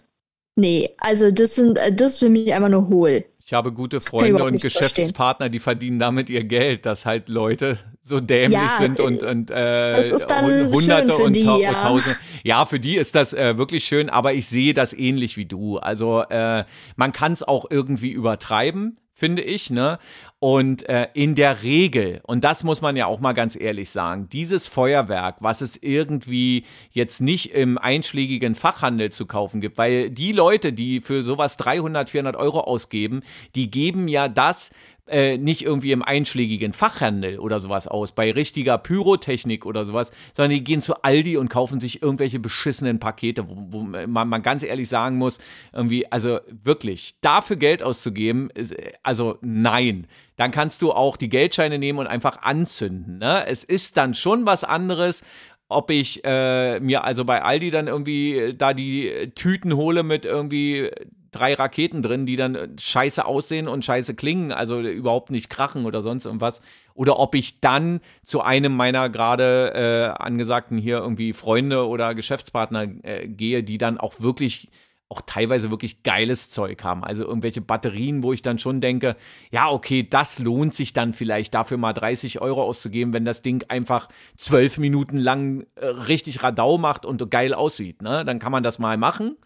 nee, also das sind, äh, das ist für mich einfach nur hohl. Ich habe gute Freunde und Geschäftspartner, verstehen. die verdienen damit ihr Geld, dass halt Leute so dämlich ja, sind und, und äh, ist dann Hunderte und die, ja. Tausende. Ja, für die ist das äh, wirklich schön, aber ich sehe das ähnlich wie du. Also äh, man kann es auch irgendwie übertreiben finde ich, ne? Und äh, in der Regel, und das muss man ja auch mal ganz ehrlich sagen, dieses Feuerwerk, was es irgendwie jetzt nicht im einschlägigen Fachhandel zu kaufen gibt, weil die Leute, die für sowas 300, 400 Euro ausgeben, die geben ja das äh, nicht irgendwie im einschlägigen Fachhandel oder sowas aus, bei richtiger Pyrotechnik oder sowas, sondern die gehen zu Aldi und kaufen sich irgendwelche beschissenen Pakete, wo, wo man, man, ganz ehrlich sagen muss, irgendwie, also wirklich, dafür Geld auszugeben, ist, also nein. Dann kannst du auch die Geldscheine nehmen und einfach anzünden. Ne? Es ist dann schon was anderes, ob ich äh, mir also bei Aldi dann irgendwie da die Tüten hole mit irgendwie drei Raketen drin, die dann äh, scheiße aussehen und scheiße klingen, also überhaupt nicht krachen oder sonst irgendwas. Oder ob ich dann zu einem meiner gerade äh, angesagten hier irgendwie Freunde oder Geschäftspartner äh, gehe, die dann auch wirklich auch teilweise wirklich geiles Zeug haben. Also irgendwelche Batterien, wo ich dann schon denke, ja, okay, das lohnt sich dann vielleicht dafür mal 30 Euro auszugeben, wenn das Ding einfach zwölf Minuten lang äh, richtig Radau macht und geil aussieht. Ne? Dann kann man das mal machen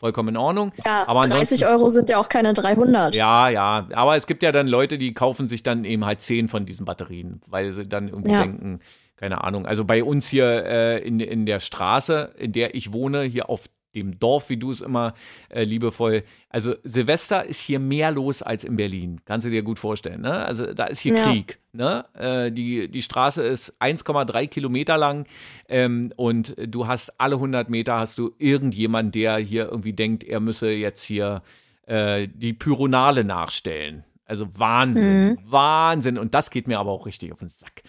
vollkommen in Ordnung. Ja, aber 30 Euro sind ja auch keine 300. Ja, ja, aber es gibt ja dann Leute, die kaufen sich dann eben halt 10 von diesen Batterien, weil sie dann irgendwie ja. denken, keine Ahnung. Also bei uns hier äh, in, in der Straße, in der ich wohne, hier auf dem Dorf, wie du es immer äh, liebevoll. Also Silvester ist hier mehr los als in Berlin. Kannst du dir gut vorstellen. Ne? Also da ist hier ja. Krieg. Ne? Äh, die, die Straße ist 1,3 Kilometer lang ähm, und du hast alle 100 Meter hast du irgendjemand, der hier irgendwie denkt, er müsse jetzt hier äh, die Pyronale nachstellen. Also Wahnsinn, mhm. Wahnsinn. Und das geht mir aber auch richtig auf den Sack.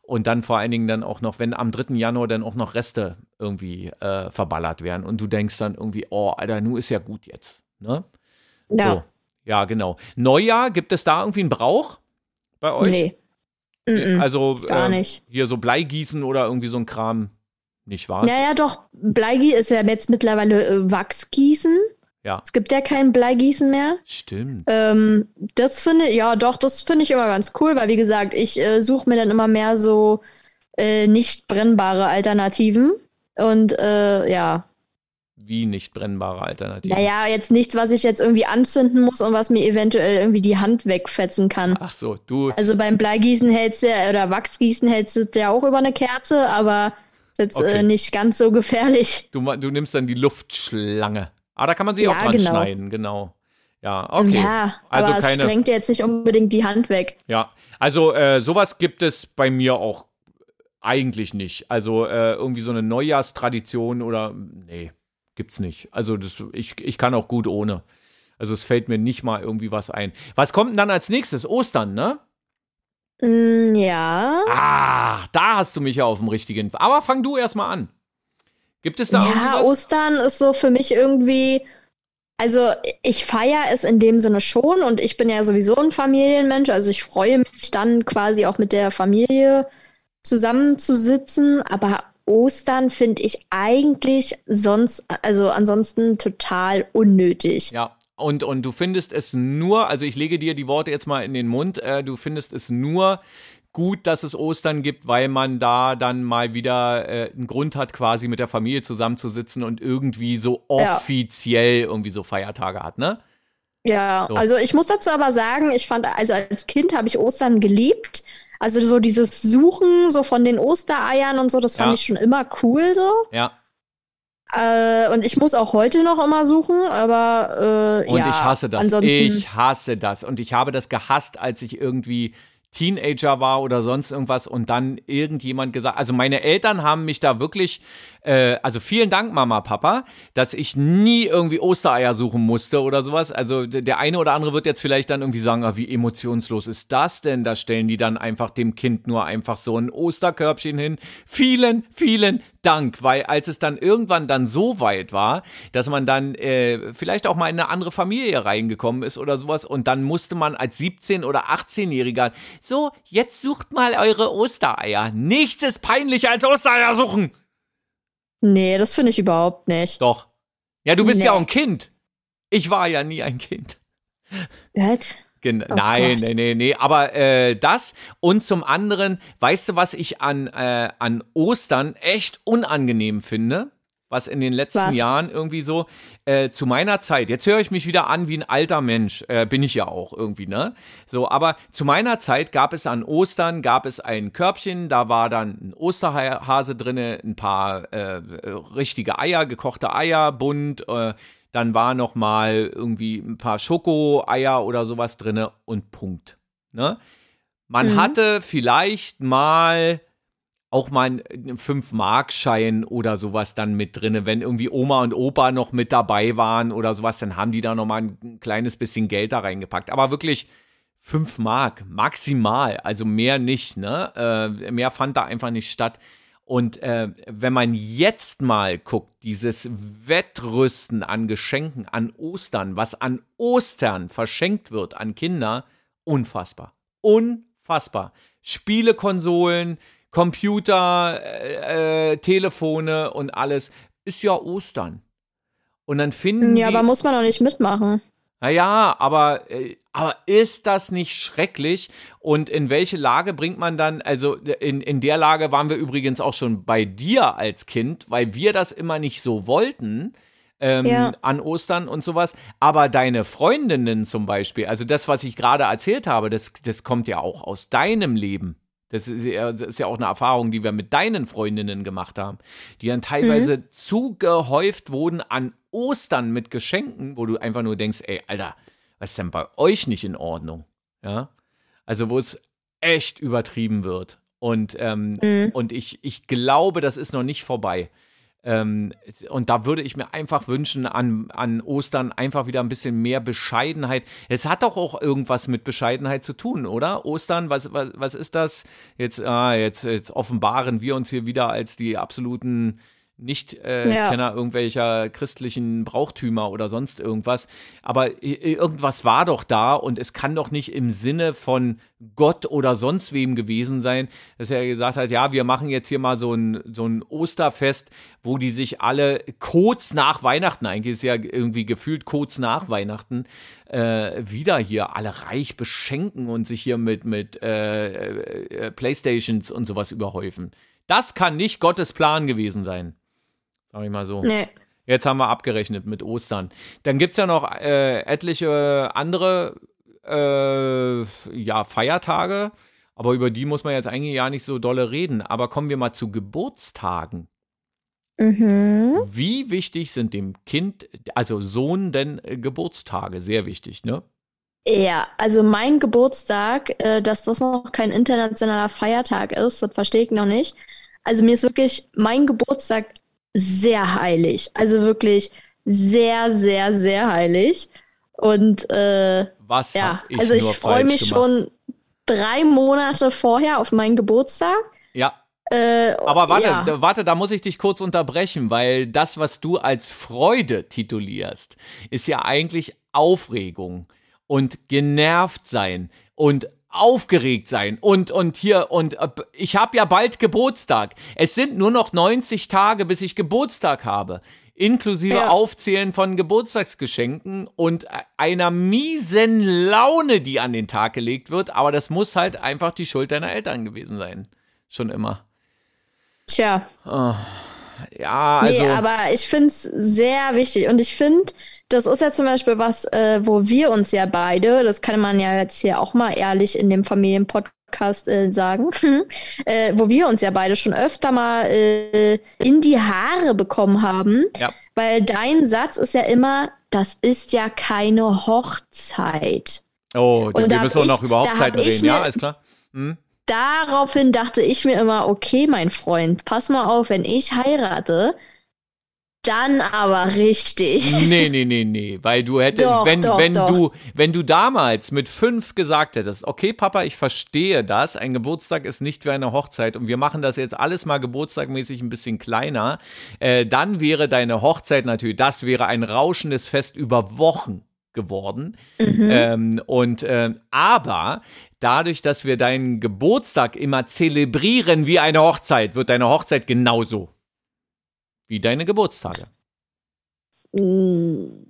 Und dann vor allen Dingen dann auch noch, wenn am 3. Januar dann auch noch Reste irgendwie äh, verballert werden und du denkst dann irgendwie, oh, Alter, nu ist ja gut jetzt. Ne? Ja. So. Ja, genau. Neujahr, gibt es da irgendwie einen Brauch bei euch? Nee. Also gar äh, nicht. hier so Bleigießen oder irgendwie so ein Kram, nicht wahr? Naja, doch, Bleigießen ist ja jetzt mittlerweile äh, Wachsgießen. Ja. Es gibt ja kein Bleigießen mehr. Stimmt. Ähm, das finde ich, ja doch, das finde ich immer ganz cool, weil wie gesagt, ich äh, suche mir dann immer mehr so äh, nicht brennbare Alternativen. Und äh, ja. Wie nicht brennbare Alternativen? Naja, jetzt nichts, was ich jetzt irgendwie anzünden muss und was mir eventuell irgendwie die Hand wegfetzen kann. Ach so, du. Also beim Bleigießen hältst du oder Wachsgießen hältst du ja auch über eine Kerze, aber ist jetzt äh, okay. nicht ganz so gefährlich. Du, du nimmst dann die Luftschlange. Ah, da kann man sich ja, auch dran genau. schneiden, genau. Ja, okay. Ja, also aber keine, es sprengt jetzt nicht unbedingt die Hand weg. Ja, also äh, sowas gibt es bei mir auch eigentlich nicht. Also äh, irgendwie so eine Neujahrstradition oder nee, gibt's nicht. Also das, ich, ich kann auch gut ohne. Also es fällt mir nicht mal irgendwie was ein. Was kommt denn dann als nächstes? Ostern, ne? Mm, ja. Ah, da hast du mich ja auf dem richtigen. Aber fang du erst mal an. Gibt es da Ja, Ostern ist so für mich irgendwie. Also ich feiere es in dem Sinne schon und ich bin ja sowieso ein Familienmensch. Also ich freue mich dann quasi auch mit der Familie zusammenzusitzen. Aber Ostern finde ich eigentlich sonst, also ansonsten total unnötig. Ja, und, und du findest es nur, also ich lege dir die Worte jetzt mal in den Mund, äh, du findest es nur gut, dass es Ostern gibt, weil man da dann mal wieder äh, einen Grund hat, quasi mit der Familie zusammenzusitzen und irgendwie so offiziell ja. irgendwie so Feiertage hat, ne? Ja, so. also ich muss dazu aber sagen, ich fand, also als Kind habe ich Ostern geliebt. Also so dieses Suchen so von den Ostereiern und so, das fand ja. ich schon immer cool so. Ja. Äh, und ich muss auch heute noch immer suchen, aber äh, und ja. Und ich hasse das. Ich hasse das. Und ich habe das gehasst, als ich irgendwie Teenager war oder sonst irgendwas und dann irgendjemand gesagt, also meine Eltern haben mich da wirklich, äh, also vielen Dank Mama, Papa, dass ich nie irgendwie Ostereier suchen musste oder sowas. Also der eine oder andere wird jetzt vielleicht dann irgendwie sagen, ah, wie emotionslos ist das denn? Da stellen die dann einfach dem Kind nur einfach so ein Osterkörbchen hin. Vielen, vielen Dank, weil als es dann irgendwann dann so weit war, dass man dann äh, vielleicht auch mal in eine andere Familie reingekommen ist oder sowas und dann musste man als 17 oder 18-Jähriger so, jetzt sucht mal eure Ostereier. Nichts ist peinlicher als Ostereier suchen. Nee, das finde ich überhaupt nicht. Doch. Ja, du bist nee. ja auch ein Kind. Ich war ja nie ein Kind. Was? Gen oh nein, Gott. nee, nee, nee. Aber äh, das und zum anderen, weißt du, was ich an, äh, an Ostern echt unangenehm finde? Was in den letzten was? Jahren irgendwie so äh, zu meiner Zeit, jetzt höre ich mich wieder an wie ein alter Mensch, äh, bin ich ja auch irgendwie, ne? So, aber zu meiner Zeit gab es an Ostern, gab es ein Körbchen, da war dann ein Osterhase drin, ein paar äh, richtige Eier, gekochte Eier, bunt, äh, dann war noch mal irgendwie ein paar Schokoeier oder sowas drin und Punkt. Ne? Man mhm. hatte vielleicht mal auch mal einen 5-Mark-Schein oder sowas dann mit drin. Wenn irgendwie Oma und Opa noch mit dabei waren oder sowas, dann haben die da noch mal ein kleines bisschen Geld da reingepackt. Aber wirklich 5 Mark maximal, also mehr nicht. Ne? Äh, mehr fand da einfach nicht statt. Und äh, wenn man jetzt mal guckt, dieses Wettrüsten an Geschenken an Ostern, was an Ostern verschenkt wird an Kinder, unfassbar. Unfassbar. Spielekonsolen, Computer, äh, äh, Telefone und alles, ist ja Ostern. Und dann finden. Ja, die, aber muss man doch nicht mitmachen. Naja, aber, äh, aber ist das nicht schrecklich? Und in welche Lage bringt man dann, also in, in der Lage waren wir übrigens auch schon bei dir als Kind, weil wir das immer nicht so wollten. Ähm, ja. an Ostern und sowas. Aber deine Freundinnen zum Beispiel, also das, was ich gerade erzählt habe, das, das kommt ja auch aus deinem Leben. Das ist, ja, das ist, ja, auch eine Erfahrung, die wir mit deinen Freundinnen gemacht haben, die dann teilweise mhm. zugehäuft wurden an Ostern mit Geschenken, wo du einfach nur denkst, ey, Alter, was ist denn bei euch nicht in Ordnung? Ja. Also, wo es echt übertrieben wird. Und, ähm, mhm. und ich, ich glaube, das ist noch nicht vorbei. Ähm, und da würde ich mir einfach wünschen, an, an Ostern einfach wieder ein bisschen mehr Bescheidenheit. Es hat doch auch irgendwas mit Bescheidenheit zu tun, oder? Ostern, was, was, was ist das? Jetzt, ah, jetzt, jetzt offenbaren wir uns hier wieder als die absoluten nicht-Kenner äh, irgendwelcher christlichen Brauchtümer oder sonst irgendwas. Aber irgendwas war doch da und es kann doch nicht im Sinne von Gott oder sonst wem gewesen sein, dass er gesagt hat, ja, wir machen jetzt hier mal so ein, so ein Osterfest, wo die sich alle kurz nach Weihnachten, eigentlich ist ja irgendwie gefühlt kurz nach Weihnachten, äh, wieder hier alle reich beschenken und sich hier mit, mit äh, äh, Playstations und sowas überhäufen. Das kann nicht Gottes Plan gewesen sein. Sag ich mal so. Nee. Jetzt haben wir abgerechnet mit Ostern. Dann gibt es ja noch äh, etliche andere äh, ja, Feiertage, aber über die muss man jetzt eigentlich ja nicht so dolle reden. Aber kommen wir mal zu Geburtstagen. Mhm. Wie wichtig sind dem Kind, also Sohn, denn äh, Geburtstage? Sehr wichtig, ne? Ja, also mein Geburtstag, äh, dass das noch kein internationaler Feiertag ist, das verstehe ich noch nicht. Also mir ist wirklich mein Geburtstag sehr heilig. Also wirklich sehr, sehr, sehr heilig. Und äh, was ja, ich also ich freue mich gemacht? schon drei Monate vorher auf meinen Geburtstag. Ja. Äh, Aber warte, ja. da, warte, da muss ich dich kurz unterbrechen, weil das, was du als Freude titulierst, ist ja eigentlich Aufregung und genervt sein und aufgeregt sein und und hier und äh, ich habe ja bald Geburtstag. Es sind nur noch 90 Tage, bis ich Geburtstag habe, inklusive ja. Aufzählen von Geburtstagsgeschenken und einer miesen Laune, die an den Tag gelegt wird, aber das muss halt einfach die Schuld deiner Eltern gewesen sein, schon immer. Tja. Oh. Ja, also. Nee, aber ich finde es sehr wichtig und ich finde, das ist ja zum Beispiel was, äh, wo wir uns ja beide, das kann man ja jetzt hier auch mal ehrlich in dem Familienpodcast äh, sagen, [laughs] äh, wo wir uns ja beide schon öfter mal äh, in die Haare bekommen haben. Ja. Weil dein Satz ist ja immer, das ist ja keine Hochzeit. Oh, und wir müssen auch noch über Hochzeiten reden, ja, ist klar. Hm? Daraufhin dachte ich mir immer, okay, mein Freund, pass mal auf, wenn ich heirate, dann aber richtig. Nee, nee, nee, nee. Weil du hättest, doch, wenn, doch, wenn doch. du, wenn du damals mit fünf gesagt hättest, okay, Papa, ich verstehe das, ein Geburtstag ist nicht wie eine Hochzeit und wir machen das jetzt alles mal geburtstagmäßig ein bisschen kleiner, äh, dann wäre deine Hochzeit natürlich, das wäre ein rauschendes Fest über Wochen geworden. Mhm. Ähm, und äh, aber dadurch, dass wir deinen Geburtstag immer zelebrieren wie eine Hochzeit, wird deine Hochzeit genauso wie deine Geburtstage? Mm,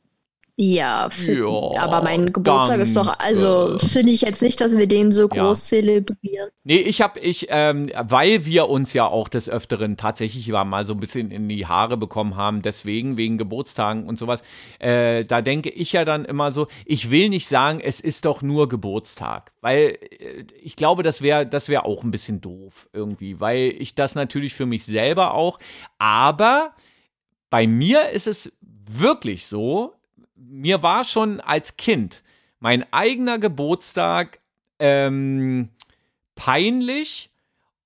Ja, ja, aber mein Geburtstag ist doch, also finde ich jetzt nicht, dass wir den so groß ja. zelebrieren. Nee, ich habe, ich, ähm, weil wir uns ja auch des Öfteren tatsächlich mal so ein bisschen in die Haare bekommen haben, deswegen, wegen Geburtstagen und sowas, äh, da denke ich ja dann immer so, ich will nicht sagen, es ist doch nur Geburtstag, weil äh, ich glaube, das wäre das wäre auch ein bisschen doof irgendwie, weil ich das natürlich für mich selber auch, aber bei mir ist es wirklich so, mir war schon als Kind mein eigener Geburtstag ähm, peinlich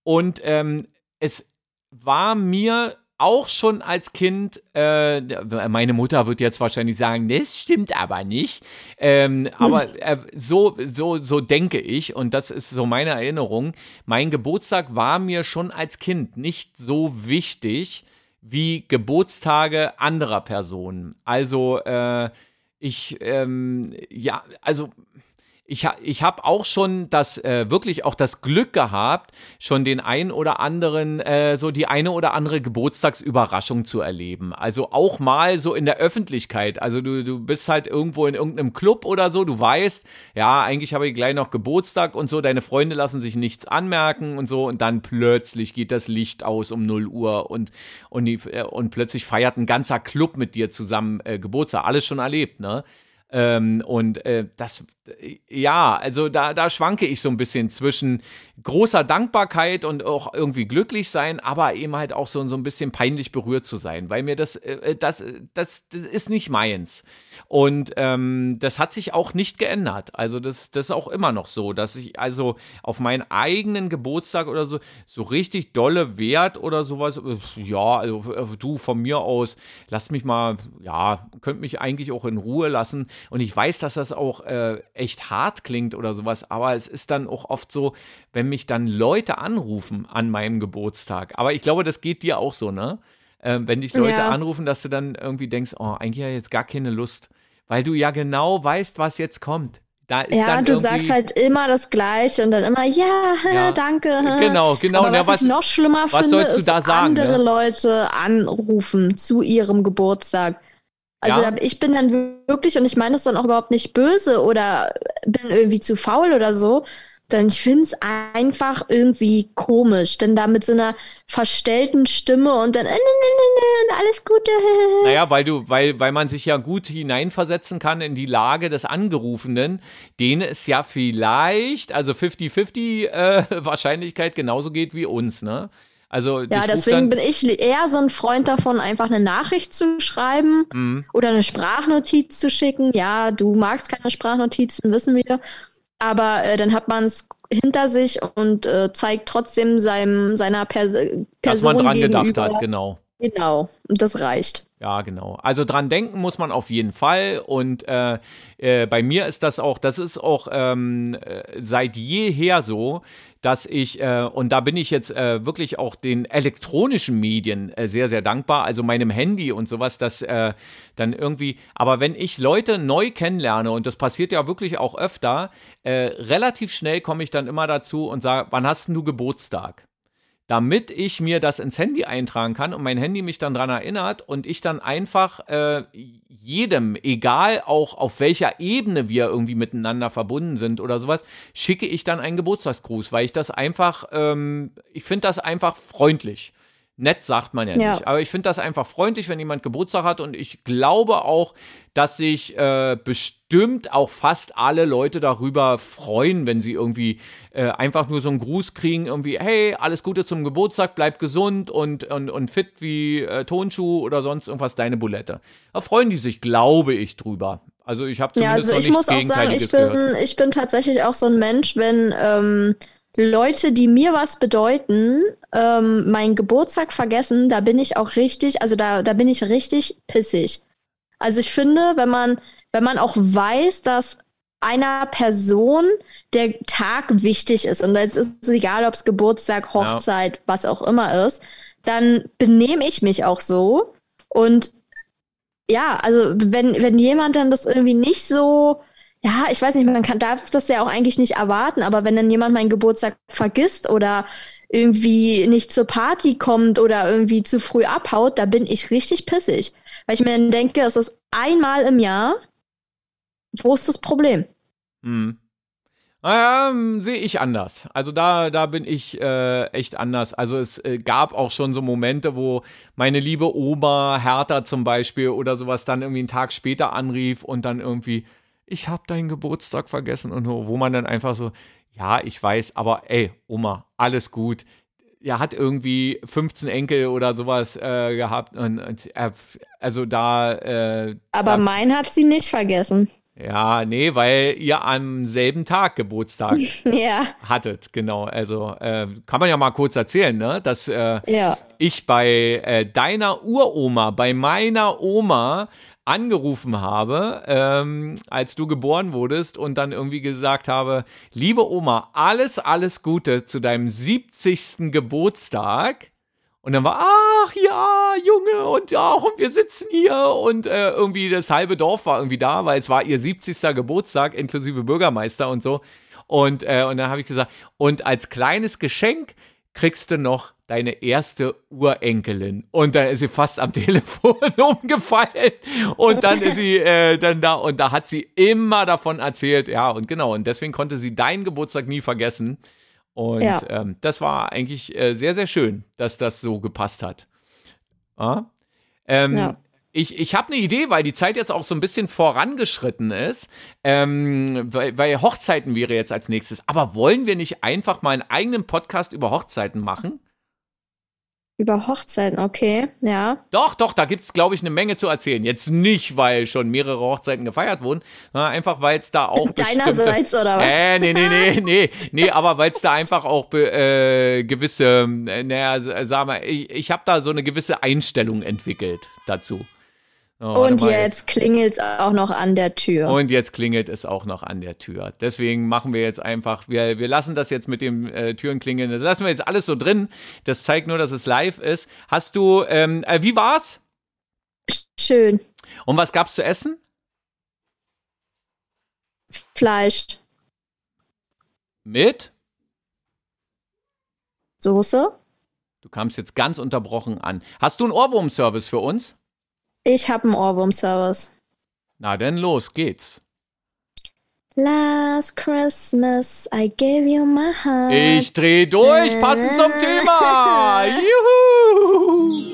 und ähm, es war mir auch schon als Kind, äh, meine Mutter wird jetzt wahrscheinlich sagen, das stimmt aber nicht. Ähm, aber [laughs] äh, so, so, so denke ich und das ist so meine Erinnerung. Mein Geburtstag war mir schon als Kind nicht so wichtig wie Geburtstage anderer Personen. Also äh, ich, ähm, ja, also ich, ich habe auch schon das äh, wirklich auch das Glück gehabt, schon den ein oder anderen, äh, so die eine oder andere Geburtstagsüberraschung zu erleben. Also auch mal so in der Öffentlichkeit. Also du, du bist halt irgendwo in irgendeinem Club oder so, du weißt, ja, eigentlich habe ich gleich noch Geburtstag und so, deine Freunde lassen sich nichts anmerken und so, und dann plötzlich geht das Licht aus um 0 Uhr und, und, die, äh, und plötzlich feiert ein ganzer Club mit dir zusammen äh, Geburtstag. Alles schon erlebt, ne? Ähm, und äh, das, ja, also da, da schwanke ich so ein bisschen zwischen großer Dankbarkeit und auch irgendwie glücklich sein, aber eben halt auch so, so ein bisschen peinlich berührt zu sein, weil mir das, äh, das, das, das ist nicht meins. Und ähm, das hat sich auch nicht geändert. Also das, das ist auch immer noch so, dass ich also auf meinen eigenen Geburtstag oder so, so richtig dolle Wert oder sowas, äh, ja, also äh, du von mir aus, lass mich mal, ja, könnt mich eigentlich auch in Ruhe lassen. Und ich weiß, dass das auch äh, echt hart klingt oder sowas, aber es ist dann auch oft so, wenn mich dann Leute anrufen an meinem Geburtstag. Aber ich glaube, das geht dir auch so, ne? Äh, wenn dich Leute ja. anrufen, dass du dann irgendwie denkst, oh, eigentlich habe ich jetzt gar keine Lust, weil du ja genau weißt, was jetzt kommt. Da ist ja, dann du sagst halt immer das Gleiche und dann immer, ja, ja danke. Genau, genau. Aber was, ja, was, ich noch schlimmer was finde, ist sagen, andere ne? Leute anrufen zu ihrem Geburtstag. Also ja. ich bin dann wirklich, und ich meine es dann auch überhaupt nicht böse oder bin irgendwie zu faul oder so, dann ich finde es einfach irgendwie komisch, denn da mit so einer verstellten Stimme und dann äh, alles Gute. [laughs] Naja, weil du, weil, weil man sich ja gut hineinversetzen kann in die Lage des Angerufenen, denen es ja vielleicht, also 50-50 äh, [laughs] Wahrscheinlichkeit genauso geht wie uns, ne? Also ja, deswegen bin ich eher so ein Freund davon, einfach eine Nachricht zu schreiben mhm. oder eine Sprachnotiz zu schicken. Ja, du magst keine Sprachnotizen, wissen wir. Aber äh, dann hat man es hinter sich und äh, zeigt trotzdem seinem, seiner Pers Person. Dass man dran gedacht hat, genau. Genau, und das reicht. Ja, genau. Also dran denken muss man auf jeden Fall. Und äh, äh, bei mir ist das auch, das ist auch ähm, äh, seit jeher so, dass ich, äh, und da bin ich jetzt äh, wirklich auch den elektronischen Medien äh, sehr, sehr dankbar, also meinem Handy und sowas, dass dann irgendwie, aber wenn ich Leute neu kennenlerne, und das passiert ja wirklich auch öfter, relativ schnell komme ich dann immer dazu und sage, wann hast denn du Geburtstag? Damit ich mir das ins Handy eintragen kann und mein Handy mich dann daran erinnert und ich dann einfach äh, jedem, egal auch auf welcher Ebene wir irgendwie miteinander verbunden sind oder sowas, schicke ich dann einen Geburtstagsgruß, weil ich das einfach, ähm, ich finde das einfach freundlich. Nett sagt man ja, ja. nicht. Aber ich finde das einfach freundlich, wenn jemand Geburtstag hat. Und ich glaube auch, dass sich äh, bestimmt auch fast alle Leute darüber freuen, wenn sie irgendwie äh, einfach nur so einen Gruß kriegen, irgendwie, hey, alles Gute zum Geburtstag, bleib gesund und, und, und fit wie äh, Tonschuh oder sonst irgendwas, deine Bulette. Da freuen die sich, glaube ich, drüber. Also ich habe zumindest ja, also ich noch nichts muss auch sagen, ich bin, gehört. ich bin tatsächlich auch so ein Mensch, wenn ähm, Leute, die mir was bedeuten, ähm, meinen Geburtstag vergessen, da bin ich auch richtig, also da, da bin ich richtig pissig. Also ich finde, wenn man, wenn man auch weiß, dass einer Person der Tag wichtig ist und jetzt ist es egal, ob es Geburtstag, Hochzeit, ja. was auch immer ist, dann benehme ich mich auch so und ja, also wenn, wenn jemand dann das irgendwie nicht so ja, ich weiß nicht, man kann, darf das ja auch eigentlich nicht erwarten, aber wenn dann jemand meinen Geburtstag vergisst oder irgendwie nicht zur Party kommt oder irgendwie zu früh abhaut, da bin ich richtig pissig. Weil ich mir dann denke, es ist einmal im Jahr Wo ist das Problem? Hm. Ähm, sehe ich anders. Also da, da bin ich äh, echt anders. Also es äh, gab auch schon so Momente, wo meine liebe Oma Hertha zum Beispiel oder sowas dann irgendwie einen Tag später anrief und dann irgendwie, ich habe deinen Geburtstag vergessen und wo man dann einfach so, ja, ich weiß, aber ey, Oma, alles gut. Er hat irgendwie 15 Enkel oder sowas äh, gehabt und, und also da. Äh, aber da, mein hat sie nicht vergessen. Ja, nee, weil ihr am selben Tag Geburtstag [laughs] ja. hattet, genau. Also äh, kann man ja mal kurz erzählen, ne? Dass äh, ja. ich bei äh, deiner Uroma, bei meiner Oma angerufen habe, ähm, als du geboren wurdest und dann irgendwie gesagt habe, liebe Oma, alles, alles Gute zu deinem 70. Geburtstag. Und dann war, ach ja, Junge, und ja, und wir sitzen hier und äh, irgendwie das halbe Dorf war irgendwie da, weil es war ihr 70. Geburtstag, inklusive Bürgermeister und so. Und, äh, und dann habe ich gesagt, und als kleines Geschenk kriegst du noch deine erste Urenkelin. Und dann ist sie fast am [laughs] Telefon umgefallen. Und dann ist sie äh, dann da und da hat sie immer davon erzählt. Ja, und genau. Und deswegen konnte sie deinen Geburtstag nie vergessen. Und ja. ähm, das war eigentlich äh, sehr, sehr schön, dass das so gepasst hat. Ja? Ähm, ja. Ich, ich habe eine Idee, weil die Zeit jetzt auch so ein bisschen vorangeschritten ist, ähm, weil, weil Hochzeiten wäre jetzt als nächstes. Aber wollen wir nicht einfach mal einen eigenen Podcast über Hochzeiten machen? Über Hochzeiten, okay, ja. Doch, doch, da gibt es, glaube ich, eine Menge zu erzählen. Jetzt nicht, weil schon mehrere Hochzeiten gefeiert wurden, sondern einfach, weil es da auch [laughs] Deinerseits oder was? Äh, nee, nee, nee, [laughs] nee, nee, aber weil es da einfach auch äh, gewisse, äh, naja, sag mal, ich, ich habe da so eine gewisse Einstellung entwickelt dazu. Oh, und jetzt klingelt es auch noch an der Tür. Und jetzt klingelt es auch noch an der Tür. Deswegen machen wir jetzt einfach, wir, wir lassen das jetzt mit dem äh, Türenklingeln, das lassen wir jetzt alles so drin. Das zeigt nur, dass es live ist. Hast du, ähm, äh, wie war's? Schön. Und was gab's zu essen? Fleisch. Mit? Soße. Du kamst jetzt ganz unterbrochen an. Hast du einen Ohrwurm-Service für uns? Ich habe einen Ohrwurm-Service. Na denn, los geht's. Last Christmas I gave you my heart. Ich dreh durch, passend zum Thema. [laughs] Juhu!